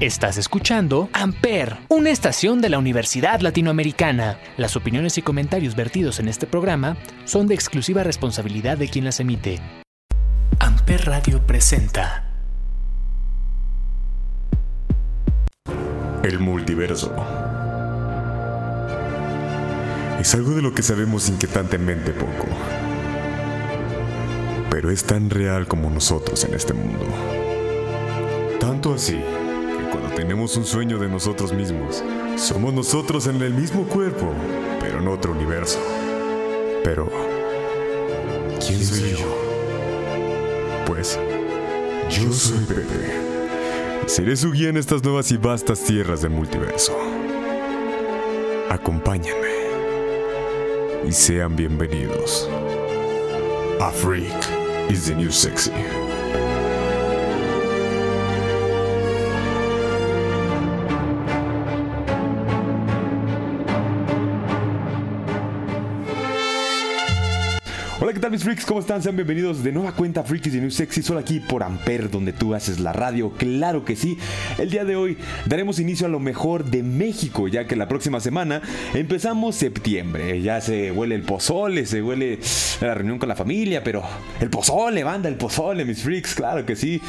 Estás escuchando Amper, una estación de la Universidad Latinoamericana. Las opiniones y comentarios vertidos en este programa son de exclusiva responsabilidad de quien las emite. Amper Radio presenta El multiverso. Es algo de lo que sabemos inquietantemente poco. Pero es tan real como nosotros en este mundo. Tanto así tenemos un sueño de nosotros mismos. Somos nosotros en el mismo cuerpo, pero en otro universo. Pero, ¿quién soy yo? Pues, yo soy Pepe. Seré su guía en estas nuevas y vastas tierras del multiverso. Acompáñenme y sean bienvenidos. A freak is the new sexy. Tal mis freaks? ¿Cómo están? Sean bienvenidos de nueva cuenta Freakies y New Sexy, solo aquí por Amper, donde tú haces la radio. Claro que sí. El día de hoy daremos inicio a lo mejor de México, ya que la próxima semana empezamos septiembre. Ya se huele el pozole, se huele la reunión con la familia, pero el pozole, banda, el pozole, mis freaks, claro que sí.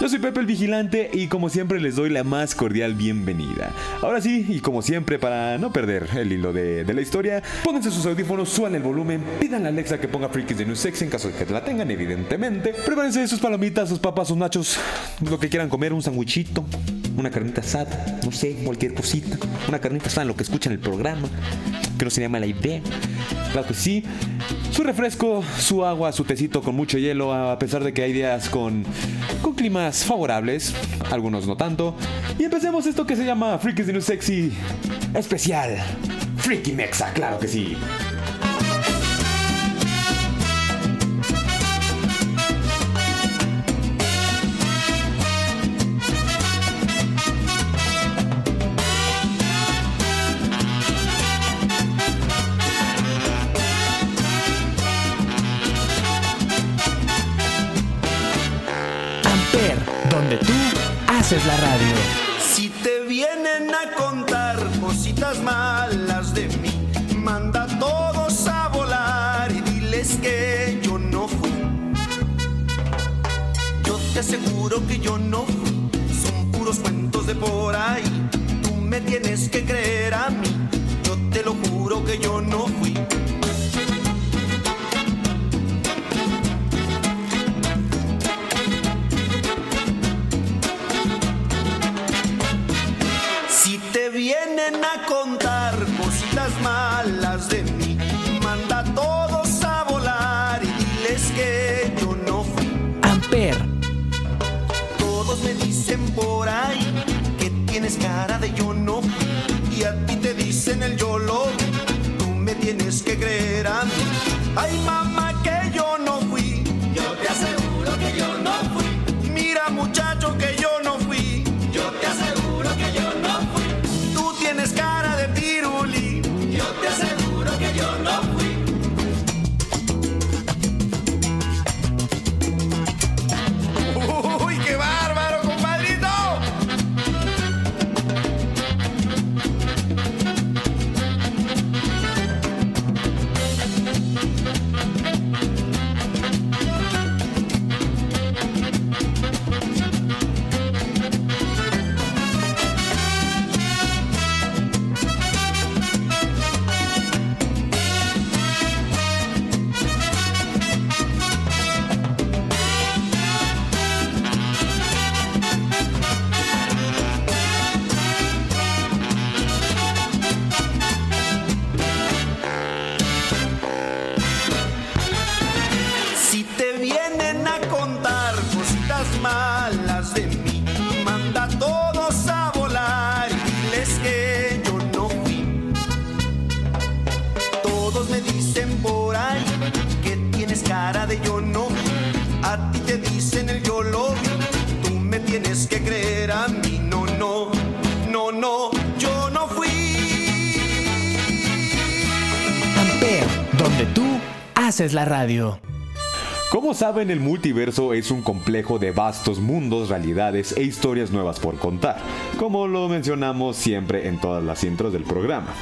Yo soy Pepe el Vigilante y como siempre les doy la más cordial bienvenida. Ahora sí, y como siempre, para no perder el hilo de, la historia, pónganse sus audífonos, suban el volumen, pidan a Alexa que ponga Freak de New Sex en caso de que la tengan, evidentemente. Prepárense sus palomitas, sus papas, sus nachos, lo que quieran comer, un sandwichito, una carnita asada, no sé, cualquier cosita. Una carnita asada en lo que escuchan el programa, que no sería mala idea. Claro que sí. Su refresco, su agua, su tecito con mucho hielo, a pesar de que hay días con, con climas favorables, algunos no tanto. Y empecemos esto que se llama Freakies de New Sexy especial. Freaky Mexa, claro que sí. Es la radio. Si te vienen a contar cositas malas de mí, manda a todos a volar y diles que yo no fui. Yo te aseguro que yo no fui, son puros cuentos de por ahí. Tú me tienes que creer a mí, yo te lo juro que yo no fui. A contar cositas malas de mí. Manda a todos a volar y diles que yo no fui. Amper. Todos me dicen por ahí que tienes cara de yo no fui. Y a ti te dicen el yo lo Tú me tienes que creer a mí. Ay, mamá, es la radio. Como saben, el multiverso es un complejo de vastos mundos, realidades e historias nuevas por contar, como lo mencionamos siempre en todas las intros del programa.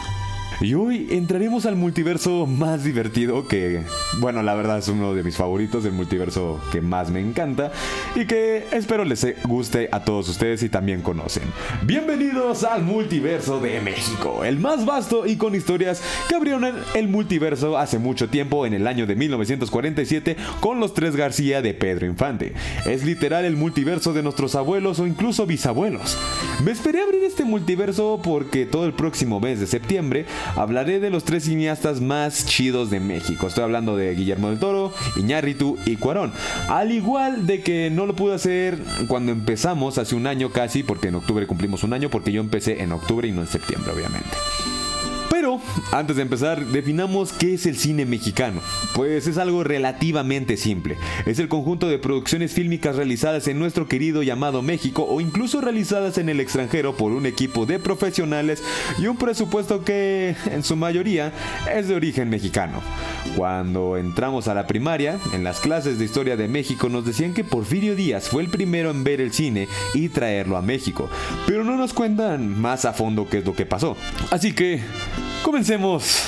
Y hoy entraremos al multiverso más divertido que, bueno, la verdad es uno de mis favoritos, el multiverso que más me encanta y que espero les guste a todos ustedes y también conocen. Bienvenidos al multiverso de México, el más vasto y con historias que abrieron el multiverso hace mucho tiempo en el año de 1947 con los tres García de Pedro Infante. Es literal el multiverso de nuestros abuelos o incluso bisabuelos. Me esperé abrir este multiverso porque todo el próximo mes de septiembre hablaré de los tres cineastas más chidos de México. Estoy hablando de Guillermo del Toro, Iñárritu y Cuarón. Al igual de que no lo pude hacer cuando empezamos hace un año casi, porque en octubre cumplimos un año, porque yo empecé en octubre y no en septiembre, obviamente. Pero, antes de empezar, definamos qué es el cine mexicano. Pues es algo relativamente simple. Es el conjunto de producciones fílmicas realizadas en nuestro querido llamado México o incluso realizadas en el extranjero por un equipo de profesionales y un presupuesto que, en su mayoría, es de origen mexicano. Cuando entramos a la primaria, en las clases de historia de México nos decían que Porfirio Díaz fue el primero en ver el cine y traerlo a México, pero no nos cuentan más a fondo qué es lo que pasó. Así que, Comencemos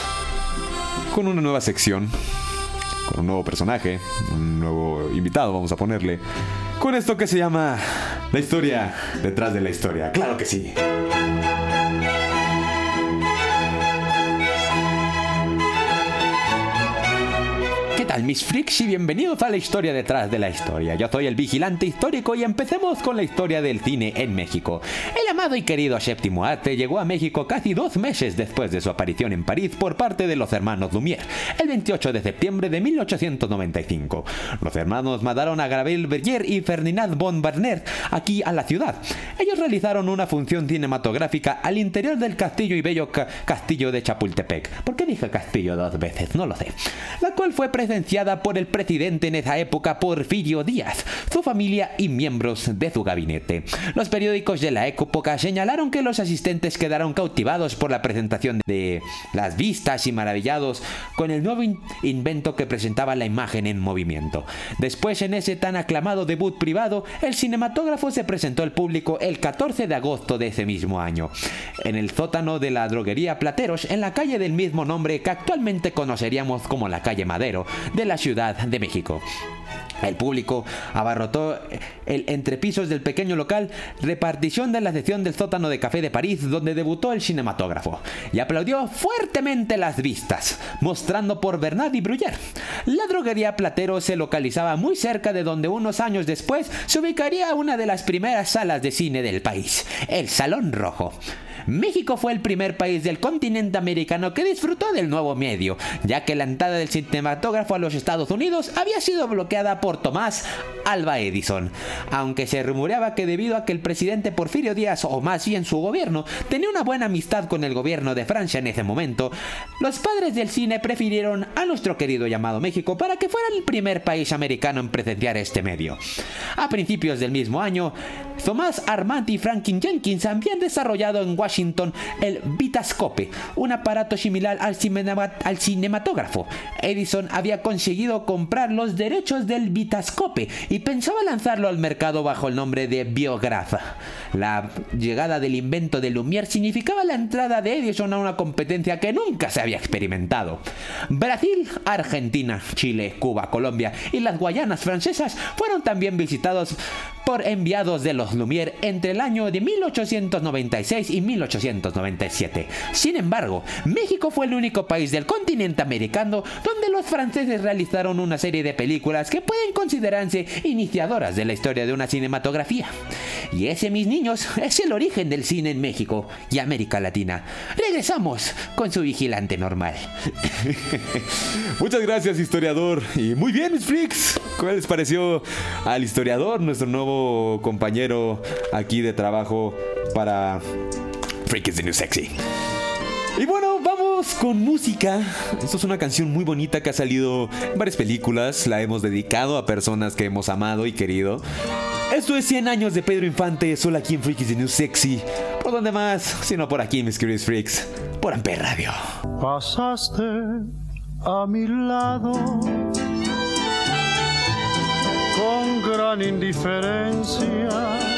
con una nueva sección, con un nuevo personaje, un nuevo invitado, vamos a ponerle, con esto que se llama La historia detrás de la historia. Claro que sí. Tal mis freaks y bienvenidos a la historia detrás de la historia? Yo soy el vigilante histórico y empecemos con la historia del cine en México. El amado y querido séptimo arte llegó a México casi dos meses después de su aparición en París por parte de los hermanos Lumière, el 28 de septiembre de 1895. Los hermanos mandaron a Gabriel Berger y Ferdinand von Werner aquí a la ciudad. Ellos realizaron una función cinematográfica al interior del castillo y bello castillo de Chapultepec. ¿Por qué dije castillo dos veces? No lo sé. La cual fue presentada por el presidente en esa época Porfirio Díaz, su familia y miembros de su gabinete. Los periódicos de la época señalaron que los asistentes quedaron cautivados por la presentación de las vistas y maravillados con el nuevo invento que presentaba la imagen en movimiento. Después, en ese tan aclamado debut privado, el cinematógrafo se presentó al público el 14 de agosto de ese mismo año, en el sótano de la droguería Plateros, en la calle del mismo nombre que actualmente conoceríamos como la calle Madero, de la Ciudad de México. El público abarrotó el entrepisos del pequeño local, repartición de la sección del sótano de Café de París, donde debutó el cinematógrafo, y aplaudió fuertemente las vistas, mostrando por Bernard y Bruyère. La droguería Platero se localizaba muy cerca de donde unos años después se ubicaría una de las primeras salas de cine del país, el Salón Rojo. México fue el primer país del continente americano que disfrutó del nuevo medio, ya que la entrada del cinematógrafo a los Estados Unidos había sido bloqueada por Tomás Alba Edison, aunque se rumoreaba que debido a que el presidente Porfirio Díaz, o más bien su gobierno, tenía una buena amistad con el gobierno de Francia en ese momento, los padres del cine prefirieron a nuestro querido llamado México para que fuera el primer país americano en presenciar este medio. A principios del mismo año, Tomás Armand y Franklin Jenkins habían desarrollado en Washington el Vitascope, un aparato similar al, cinematógrafo. Edison había conseguido comprar los derechos del Vitascope y pensaba lanzarlo al mercado bajo el nombre de Biograph. La llegada del invento de Lumière significaba la entrada de Edison a una competencia que nunca se había experimentado. Brasil, Argentina, Chile, Cuba, Colombia y las Guayanas francesas fueron también visitados por enviados de los Lumière entre el año de 1896 y 1897. Sin embargo, México fue el único país del continente americano donde los franceses realizaron una serie de películas que pueden considerarse iniciadoras de la historia de una cinematografía. Y ese, mis niños, es el origen del cine en México y América Latina. Regresamos con su vigilante normal. Muchas gracias, historiador. Y muy bien, mis freaks. ¿Cómo les pareció al historiador, nuestro nuevo compañero aquí de trabajo para Freak is the New Sexy. Y bueno, vamos con música. Esto es una canción muy bonita que ha salido en varias películas. La hemos dedicado a personas que hemos amado y querido. Esto es 100 años de Pedro Infante, solo aquí en Freak is the New Sexy. ¿Por dónde más? Sino por aquí, mis queridos freaks. Por Amper Radio. Pasaste a mi lado con gran indiferencia.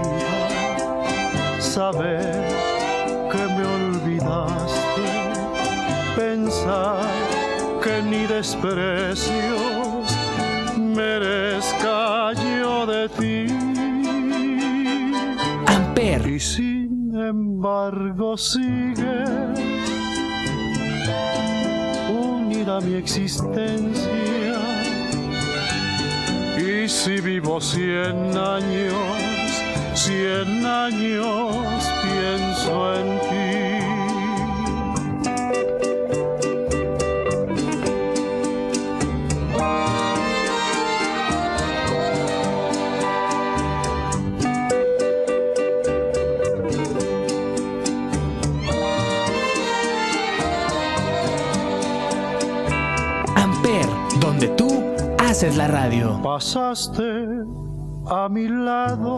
saber que me olvidaste, pensar que ni desprecios merezca yo de ti. Amper. Y sin embargo sigue unida mi existencia. Y si vivo cien años, cien años pienso en ti. Amper, donde tú haces la radio. Pasaste a mi lado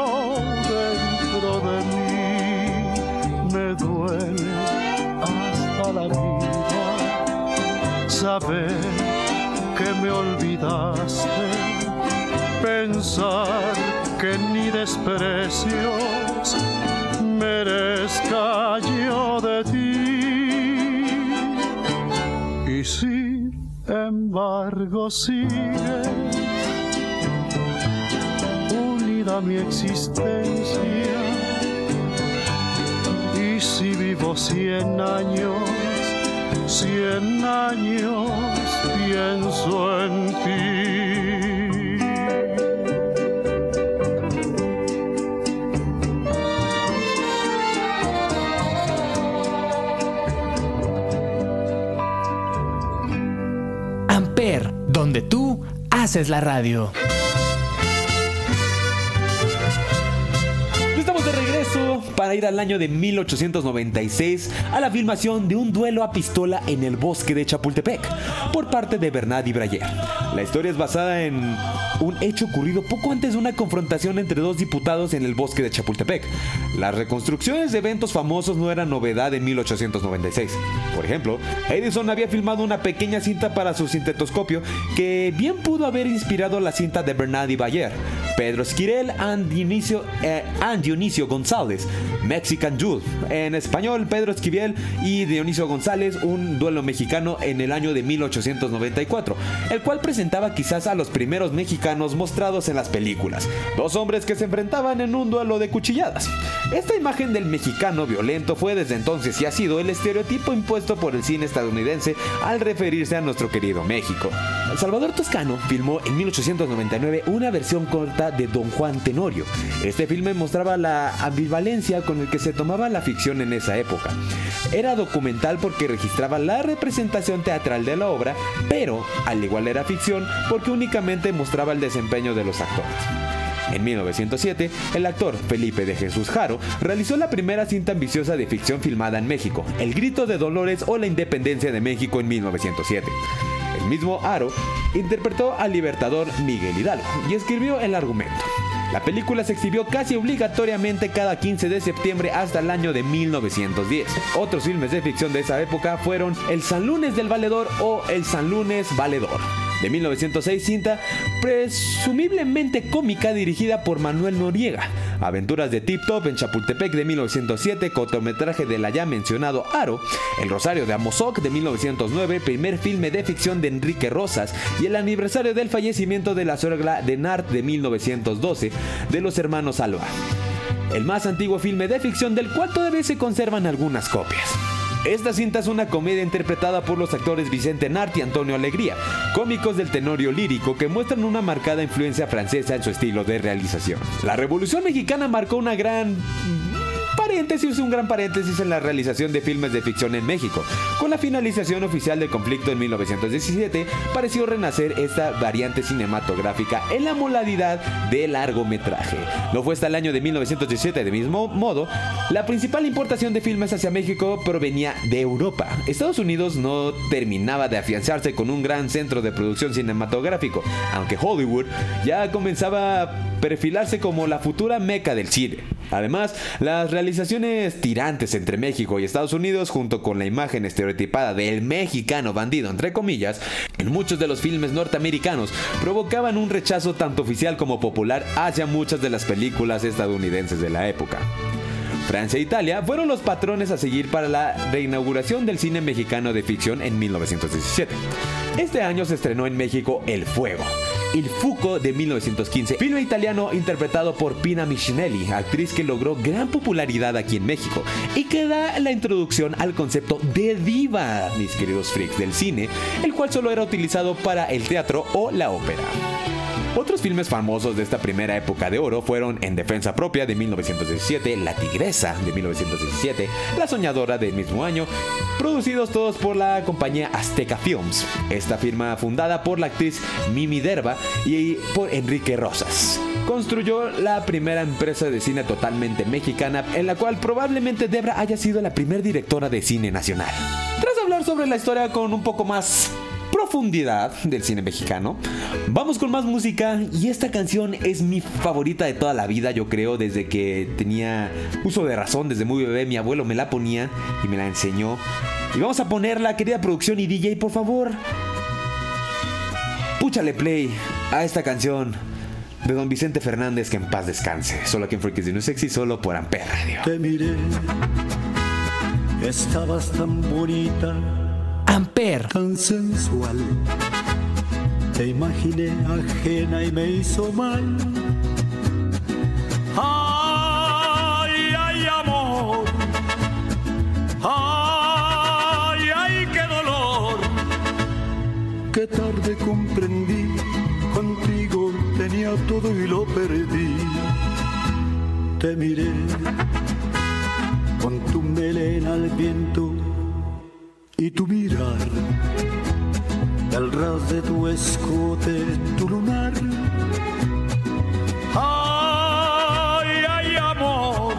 saber que me olvidaste, pensar que ni desprecios merezca de ti. Y sin embargo sigue unida mi existencia. Y si vivo cien años, cien años pienso en ti. Amper, donde tú haces la radio. Para ir al año de 1896 a la filmación de un duelo a pistola en el bosque de Chapultepec por parte de Bernard y Brayer. La historia es basada en un hecho ocurrido poco antes de una confrontación entre dos diputados en el bosque de Chapultepec. Las reconstrucciones de eventos famosos no eran novedad en 1896. Por ejemplo, Edison había filmado una pequeña cinta para su sintetoscopio que bien pudo haber inspirado la cinta de Bernard y Bayer. Pedro Esquirel Dionisio, eh, Dionisio González, Mexican Duel. En español, Pedro Esquivel y Dionisio González, un duelo mexicano en el año de 1894, el cual presentaba quizás a los primeros mexicanos mostrados en las películas. Dos hombres que se enfrentaban en un duelo de cuchilladas. Esta imagen del mexicano violento fue desde entonces y ha sido el estereotipo impuesto por el cine estadounidense al referirse a nuestro querido México. Salvador Toscano filmó en 1899 una versión corta de Don Juan Tenorio. Este filme mostraba la ambivalencia con el que se tomaba la ficción en esa época. Era documental porque registraba la representación teatral de la obra, pero al igual era ficción porque únicamente mostraba el desempeño de los actores. En 1907, el actor Felipe de Jesús Jaro realizó la primera cinta ambiciosa de ficción filmada en México, El Grito de Dolores o La Independencia de México en 1907. El mismo Aro interpretó al libertador Miguel Hidalgo y escribió el argumento. La película se exhibió casi obligatoriamente cada 15 de septiembre hasta el año de 1910. Otros filmes de ficción de esa época fueron El San Lunes del Valedor o El San Lunes Valedor. De 1906, cinta presumiblemente cómica dirigida por Manuel Noriega. Aventuras de Tip Top en Chapultepec de 1907, cortometraje de la ya mencionado Aro, El Rosario de Amozoc de 1909, primer filme de ficción de Enrique Rosas y el aniversario del fallecimiento de la suegra de Nart de 1912 de los hermanos Alba. El más antiguo filme de ficción del cual todavía se conservan algunas copias. Esta cinta es una comedia interpretada por los actores Vicente Nart y Antonio Alegría, cómicos del tenorio lírico que muestran una marcada influencia francesa en su estilo de realización. La Revolución Mexicana marcó una gran paréntesis, un gran paréntesis en la realización de filmes de ficción en México. Con la finalización oficial del conflicto en 1917, pareció renacer esta variante cinematográfica en la modalidad de largometraje. No fue hasta el año de 1917, de mismo modo, la principal importación de filmes hacia México provenía de Europa. Estados Unidos no terminaba de afianzarse con un gran centro de producción cinematográfico, aunque Hollywood ya comenzaba a perfilarse como la futura meca del cine. Además, las realizaciones tirantes entre México y Estados Unidos, junto con la imagen estereotipada del mexicano bandido, entre comillas, en muchos de los filmes norteamericanos, provocaban un rechazo tanto oficial como popular hacia muchas de las películas estadounidenses de la época. Francia e Italia fueron los patrones a seguir para la reinauguración del cine mexicano de ficción en 1917. Este año se estrenó en México El Fuego, Il Fuco de 1915, filme italiano interpretado por Pina Michinelli, actriz que logró gran popularidad aquí en México y que da la introducción al concepto de diva, mis queridos freaks del cine, el cual solo era utilizado para el teatro o la ópera. Otros filmes famosos de esta primera época de oro fueron En Defensa Propia de 1917, La Tigresa de 1917, La Soñadora del mismo año, producidos todos por la compañía Azteca Films, esta firma fundada por la actriz Mimi Derba y por Enrique Rosas. Construyó la primera empresa de cine totalmente mexicana, en la cual probablemente Debra haya sido la primera directora de cine nacional. Tras hablar sobre la historia con un poco más profundidad del cine mexicano. Vamos con más música y esta canción es mi favorita de toda la vida, yo creo, desde que tenía uso de razón, desde muy bebé, mi abuelo me la ponía y me la enseñó. Y vamos a ponerla, querida producción y DJ, por favor. Púchale play a esta canción de don Vicente Fernández, que en paz descanse. Solo aquí en Freakies de New Sexy, solo por Amper Radio. Te miré, estabas tan bonita Amper. tan sensual. Te imaginé ajena y me hizo mal. Ay, ay, amor. Ay, ay, qué dolor. Qué tarde comprendí, contigo tenía todo y lo perdí. Te miré con tu melena al viento y tu mirar, el ras de tu escote, tu lunar. Ay, ay, amor,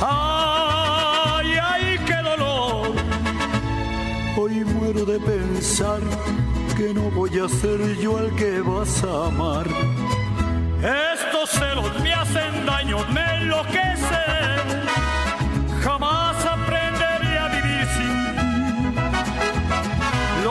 ay, ay, qué dolor. Hoy muero de pensar que no voy a ser yo el que vas a amar. Estos celos me hacen daño, me enloquecen.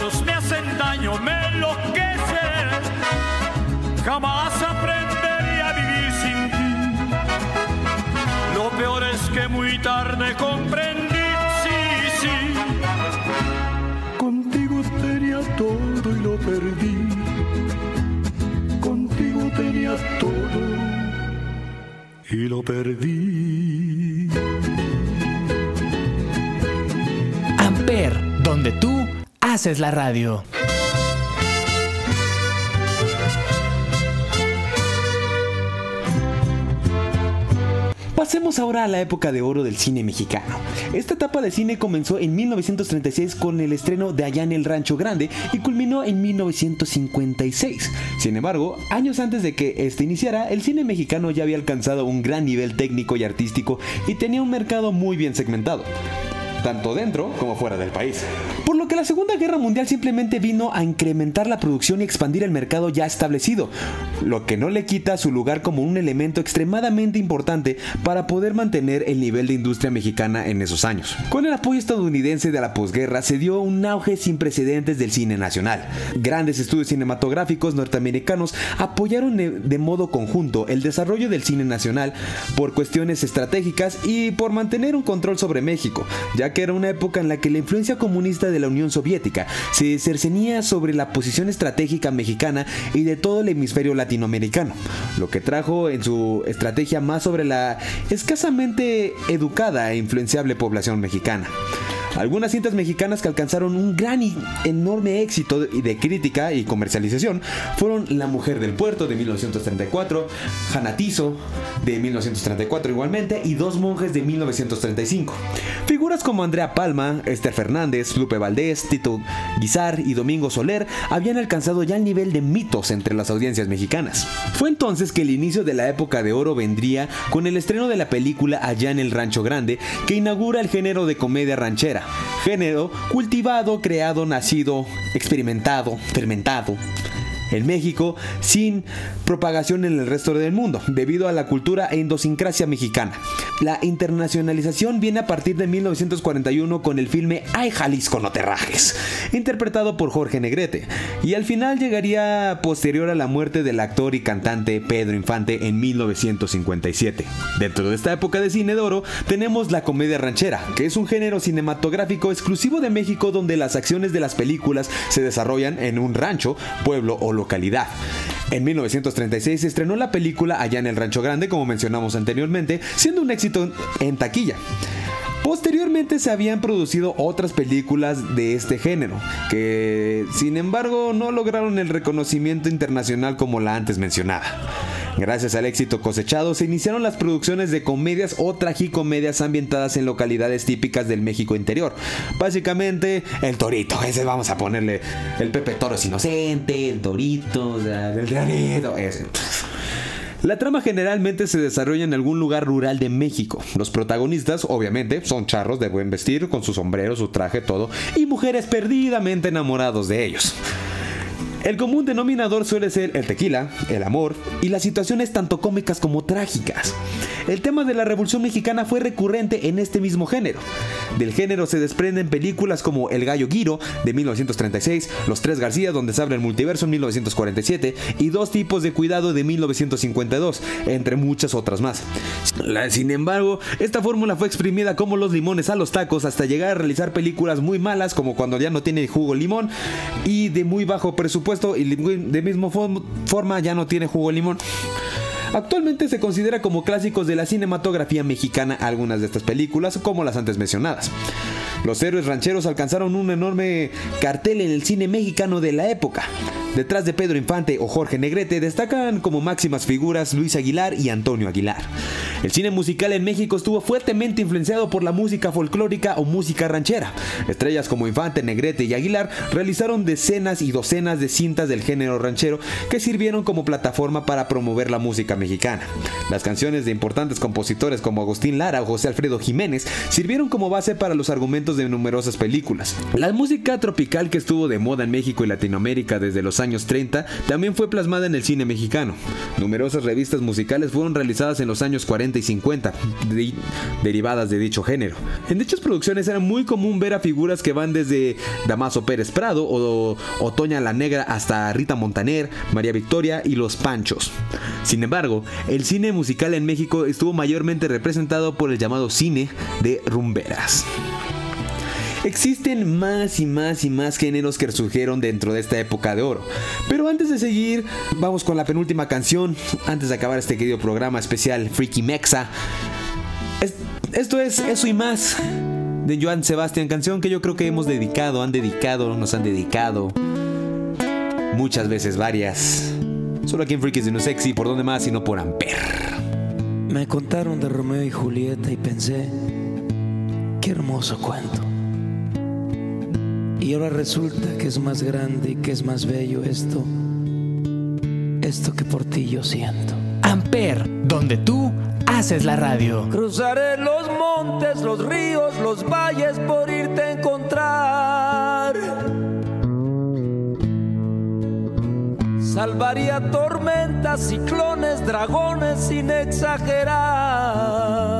Me hacen daño, me enloquecen. Jamás aprendería a vivir sin ti. Lo peor es que muy tarde comprendí, sí, sí. Contigo tenía todo y lo perdí. Contigo tenía todo y lo perdí. Amper, donde tú haces la radio. Pasemos ahora a la época de oro del cine mexicano. Esta etapa de cine comenzó en 1936 con el estreno de Allá en el Rancho Grande y culminó en 1956. Sin embargo, años antes de que este iniciara, el cine mexicano ya había alcanzado un gran nivel técnico y artístico y tenía un mercado muy bien segmentado tanto dentro como fuera del país. Por lo que la Segunda Guerra Mundial simplemente vino a incrementar la producción y expandir el mercado ya establecido, lo que no le quita su lugar como un elemento extremadamente importante para poder mantener el nivel de industria mexicana en esos años. Con el apoyo estadounidense de la posguerra se dio un auge sin precedentes del cine nacional. Grandes estudios cinematográficos norteamericanos apoyaron de modo conjunto el desarrollo del cine nacional por cuestiones estratégicas y por mantener un control sobre México, ya que era una época en la que la influencia comunista de la Unión Soviética se cercenía sobre la posición estratégica mexicana y de todo el hemisferio latinoamericano, lo que trajo en su estrategia más sobre la escasamente educada e influenciable población mexicana. Algunas cintas mexicanas que alcanzaron un gran y enorme éxito de crítica y comercialización fueron La Mujer del Puerto de 1934, Janatizo de 1934 igualmente y Dos Monjes de 1935. Figuras como Andrea Palma, Esther Fernández, Lupe Valdés, Tito Guizar y Domingo Soler habían alcanzado ya el nivel de mitos entre las audiencias mexicanas. Fue entonces que el inicio de la época de oro vendría con el estreno de la película Allá en el Rancho Grande que inaugura el género de comedia ranchera género cultivado, creado, nacido, experimentado, fermentado en México sin propagación en el resto del mundo, debido a la cultura e idiosincrasia mexicana. La internacionalización viene a partir de 1941 con el filme Ay Jalisco no te rajes, interpretado por Jorge Negrete, y al final llegaría posterior a la muerte del actor y cantante Pedro Infante en 1957. Dentro de esta época de cine de oro tenemos la comedia ranchera, que es un género cinematográfico exclusivo de México donde las acciones de las películas se desarrollan en un rancho, pueblo o En 1936 se estrenó la película allá en el Rancho Grande, como mencionamos anteriormente, siendo un éxito en taquilla. Posteriormente se habían producido otras películas de este género, que sin embargo no lograron el reconocimiento internacional como la antes mencionada. Gracias al éxito cosechado, se iniciaron las producciones de comedias o tragicomedias ambientadas en localidades típicas del México interior. Básicamente, el torito, ese vamos a ponerle. El Pepe Toro es inocente, el torito, el torito, ese. La trama generalmente se desarrolla en algún lugar rural de México. Los protagonistas, obviamente, son charros de buen vestir, con su sombrero, su traje, todo, y mujeres perdidamente enamorados de ellos. El común denominador suele ser el tequila, el amor y las situaciones tanto cómicas como trágicas. El tema de la Revolución Mexicana fue recurrente en este mismo género. Del género se desprenden películas como El Gallo Guiro de 1936, Los Tres García donde se abre el multiverso en 1947 y Dos tipos de cuidado de 1952, entre muchas otras más. Sin embargo, esta fórmula fue exprimida como los limones a los tacos hasta llegar a realizar películas muy malas como cuando ya no tiene jugo limón y de muy bajo presupuesto y de misma forma ya no tiene jugo limón. Actualmente se considera como clásicos de la cinematografía mexicana algunas de estas películas, como las antes mencionadas. Los héroes rancheros alcanzaron un enorme cartel en el cine mexicano de la época. Detrás de Pedro Infante o Jorge Negrete destacan como máximas figuras Luis Aguilar y Antonio Aguilar. El cine musical en México estuvo fuertemente influenciado por la música folclórica o música ranchera. Estrellas como Infante, Negrete y Aguilar realizaron decenas y docenas de cintas del género ranchero que sirvieron como plataforma para promover la música mexicana. Las canciones de importantes compositores como Agustín Lara o José Alfredo Jiménez sirvieron como base para los argumentos de numerosas películas. La música tropical que estuvo de moda en México y Latinoamérica desde los años 30 también fue plasmada en el cine mexicano. Numerosas revistas musicales fueron realizadas en los años 40 y 50, derivadas de dicho género. En dichas producciones era muy común ver a figuras que van desde Damaso Pérez Prado o Otoña la Negra hasta Rita Montaner, María Victoria y Los Panchos. Sin embargo, el cine musical en México estuvo mayormente representado por el llamado cine de rumberas. Existen más y más y más géneros que surgieron dentro de esta época de oro. Pero antes de seguir, vamos con la penúltima canción, antes de acabar este querido programa especial Freaky Mexa. esto es Eso y más de Joan Sebastián, canción que yo creo que hemos dedicado, han dedicado, nos han dedicado muchas veces, varias. Solo aquí en Freaky de No Sexy, por donde más, sino por Amper. Me contaron de Romeo y Julieta y pensé, qué hermoso cuento. Y ahora resulta que es más grande y que es más bello esto, esto que por ti yo siento. Amper, donde tú haces la radio. Cruzaré los montes, los ríos, los valles por irte a encontrar. Salvaría tormentas, ciclones, dragones sin exagerar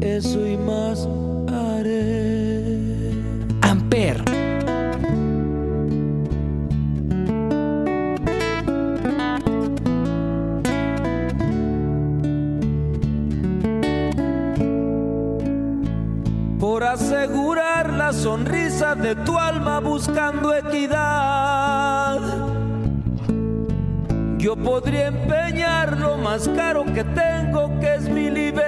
eso y más haré. Amper. Por asegurar la sonrisa de tu alma buscando equidad. Yo podría empeñar lo más caro que tengo, que es mi libertad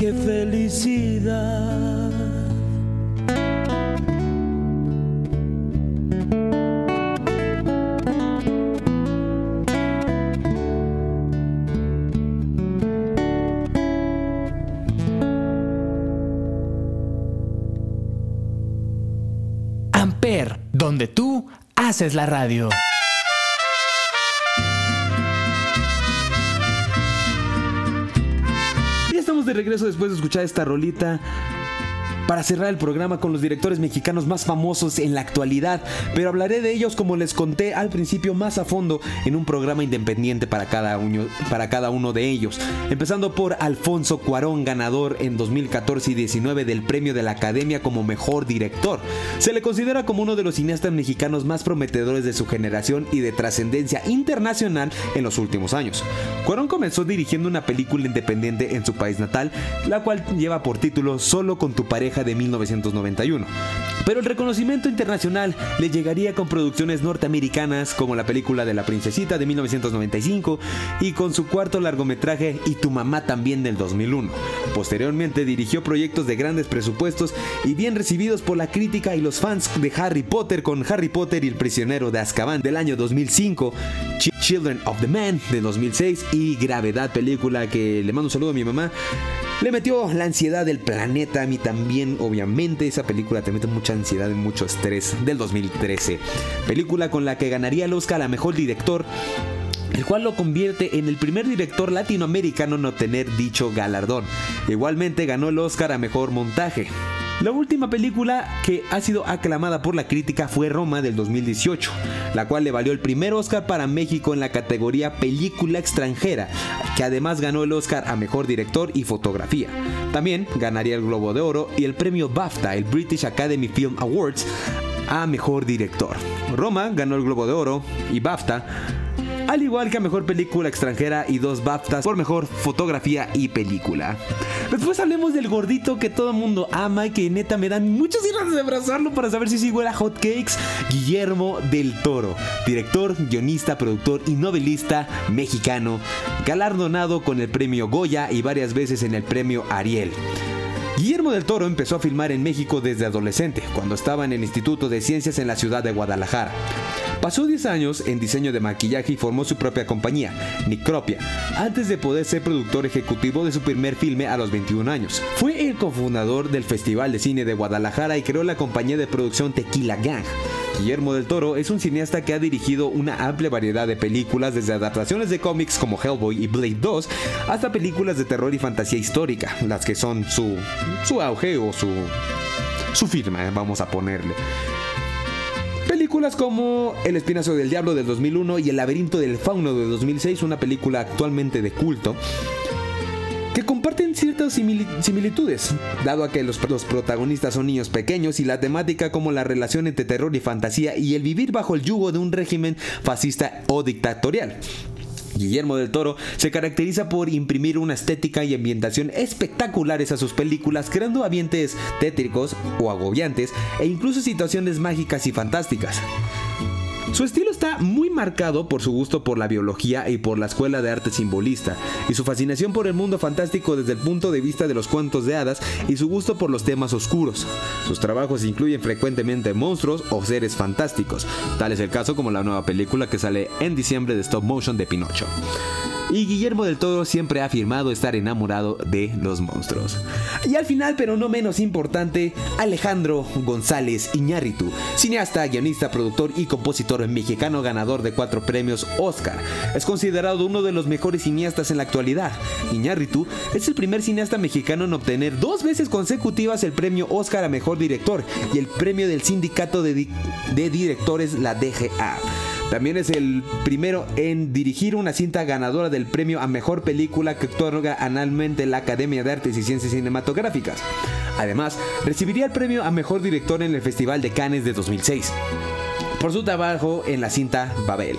qué felicidad. Amper, donde tú haces la radio. Regreso después de escuchar esta rolita para cerrar el programa con los directores mexicanos más famosos en la actualidad, pero hablaré de ellos como les conté al principio más a fondo en un programa independiente para cada uno, para cada uno de ellos, empezando por Alfonso Cuarón, ganador en 2014 y 19 del premio de la Academia como mejor director. Se le considera como uno de los cineastas mexicanos más prometedores de su generación y de trascendencia internacional en los últimos años. Cuarón comenzó dirigiendo una película independiente en su país natal, la cual lleva por título Solo con tu pareja de 1991. Pero el reconocimiento internacional le llegaría con producciones norteamericanas como la película de la princesita de 1995 y con su cuarto largometraje Y tu mamá también del 2001. Posteriormente dirigió proyectos de grandes presupuestos y bien recibidos por la crítica y los fans de Harry Potter con Harry Potter y el prisionero de Azkaban del año 2005, Children of the Man de 2006 y Gravedad película que le mando un saludo a mi mamá le metió la ansiedad del planeta, a mí también, obviamente. Esa película te mete mucha ansiedad y mucho estrés del 2013. Película con la que ganaría el Oscar a Mejor Director el cual lo convierte en el primer director latinoamericano en obtener dicho galardón. Igualmente ganó el Oscar a Mejor Montaje. La última película que ha sido aclamada por la crítica fue Roma del 2018, la cual le valió el primer Oscar para México en la categoría Película extranjera, que además ganó el Oscar a Mejor Director y Fotografía. También ganaría el Globo de Oro y el premio BAFTA, el British Academy Film Awards, a Mejor Director. Roma ganó el Globo de Oro y BAFTA al igual que a Mejor Película Extranjera y dos BAFTAs por Mejor Fotografía y Película. Después hablemos del gordito que todo mundo ama y que neta me dan muchas ganas de abrazarlo para saber si sigo era Hot Cakes, Guillermo del Toro, director, guionista, productor y novelista mexicano, galardonado con el premio Goya y varias veces en el premio Ariel. Guillermo del Toro empezó a filmar en México desde adolescente, cuando estaba en el Instituto de Ciencias en la ciudad de Guadalajara. Pasó 10 años en diseño de maquillaje y formó su propia compañía, Nicropia, antes de poder ser productor ejecutivo de su primer filme a los 21 años. Fue el cofundador del Festival de Cine de Guadalajara y creó la compañía de producción Tequila Gang. Guillermo del Toro es un cineasta que ha dirigido una amplia variedad de películas, desde adaptaciones de cómics como Hellboy y Blade 2, hasta películas de terror y fantasía histórica, las que son su, su auge o su, su firma, vamos a ponerle. Películas como El Espinazo del Diablo del 2001 y El Laberinto del Fauno de 2006, una película actualmente de culto, que comparten ciertas similitudes, dado a que los, los, protagonistas son niños pequeños y la temática como la relación entre terror y fantasía y el vivir bajo el yugo de un régimen fascista o dictatorial. Guillermo del Toro se caracteriza por imprimir una estética y ambientación espectaculares a sus películas, creando ambientes tétricos o agobiantes e incluso situaciones mágicas y fantásticas. Su estilo está muy marcado por su gusto por la biología y por la escuela de arte simbolista, y su fascinación por el mundo fantástico desde el punto de vista de los cuentos de hadas y su gusto por los temas oscuros. Sus trabajos incluyen frecuentemente monstruos o seres fantásticos, tal es el caso como la nueva película que sale en diciembre de stop motion de Pinocho y Guillermo del Toro siempre ha afirmado estar enamorado de los monstruos. Y al final, pero no menos importante, Alejandro González Iñárritu, cineasta, guionista, productor y compositor mexicano ganador de cuatro premios Oscar. Es considerado uno de los mejores cineastas en la actualidad. Iñárritu es el primer cineasta mexicano en obtener dos veces consecutivas el premio Oscar a Mejor Director y el premio del Sindicato de, de Directores, la DGA. También es el primero en dirigir una cinta ganadora del premio a mejor película que otorga anualmente la Academia de Artes y Ciencias Cinematográficas. Además, recibiría el premio a mejor director en el Festival de Cannes de 2006 por su trabajo en la cinta Babel.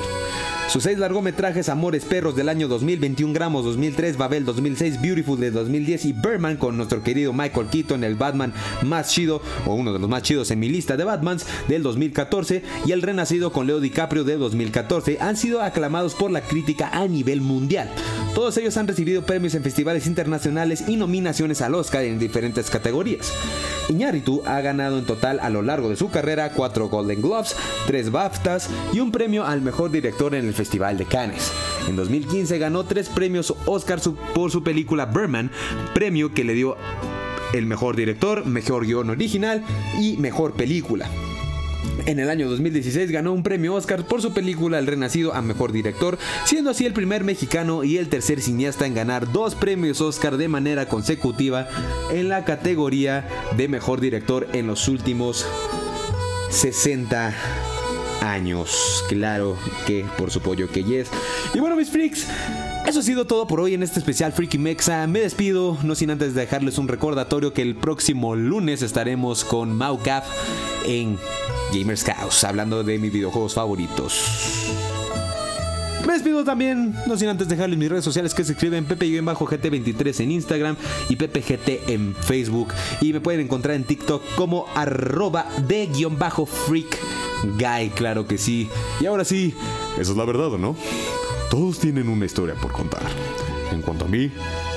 Sus seis largometrajes Amores Perros del año 2021 gramos 2003, Babel 2006, Beautiful de 2010 y Birdman con nuestro querido Michael Keaton, el Batman más chido o uno de los más chidos en mi lista de Batmans del 2014 y El Renacido con Leo DiCaprio de 2014 han sido aclamados por la crítica a nivel mundial. Todos ellos han recibido premios en festivales internacionales y nominaciones al Oscar en diferentes categorías. Iñárritu ha ganado en total a lo largo de su carrera 4 Golden Gloves, 3 BAFTAs y un premio al mejor director en el Festival de Cannes. En 2015 ganó 3 premios Oscar por su película Berman, premio que le dio el mejor director, mejor guion original y mejor película. En el año 2016 ganó un premio Oscar por su película El Renacido a Mejor Director, siendo así el primer mexicano y el tercer cineasta en ganar dos premios Oscar de manera consecutiva en la categoría de Mejor Director en los últimos 60 años. Claro que por su pollo que yes. Y bueno, mis freaks, eso ha sido todo por hoy en este especial Freaky Mexa. Me despido, no sin antes dejarles un recordatorio que el próximo lunes estaremos con Maucap en Gamers House, hablando de mis videojuegos favoritos. Me despido también, no sin antes dejarles mis redes sociales que se escriben pepe-gt23 en Instagram y ppgt en Facebook. Y me pueden encontrar en TikTok como arroba de-freak guy, claro que sí. Y ahora sí, eso es la verdad, ¿no? Todos tienen una historia por contar. En cuanto a mí,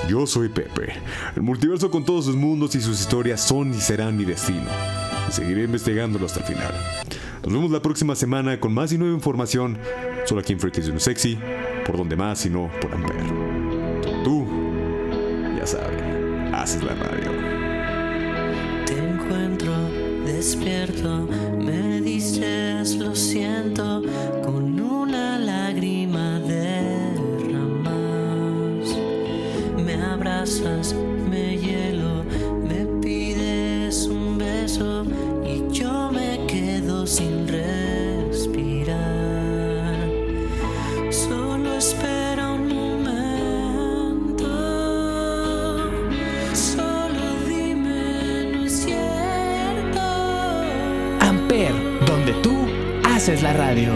yo soy Pepe. El multiverso con todos sus mundos y sus historias son y serán mi destino. Seguiré investigándolo hasta el final. Nos vemos la próxima semana con más y nueva información. Solo aquí en Freakies No Sexy. Por donde más y no por Amper. Tú, ya sabes, haces la radio. Te encuentro despierto, me dices lo siento con abrazas, me hielo, me pides un beso y yo me quedo sin respirar. Solo espera un momento. Solo dime, no es cierto. Amper, haces la radio.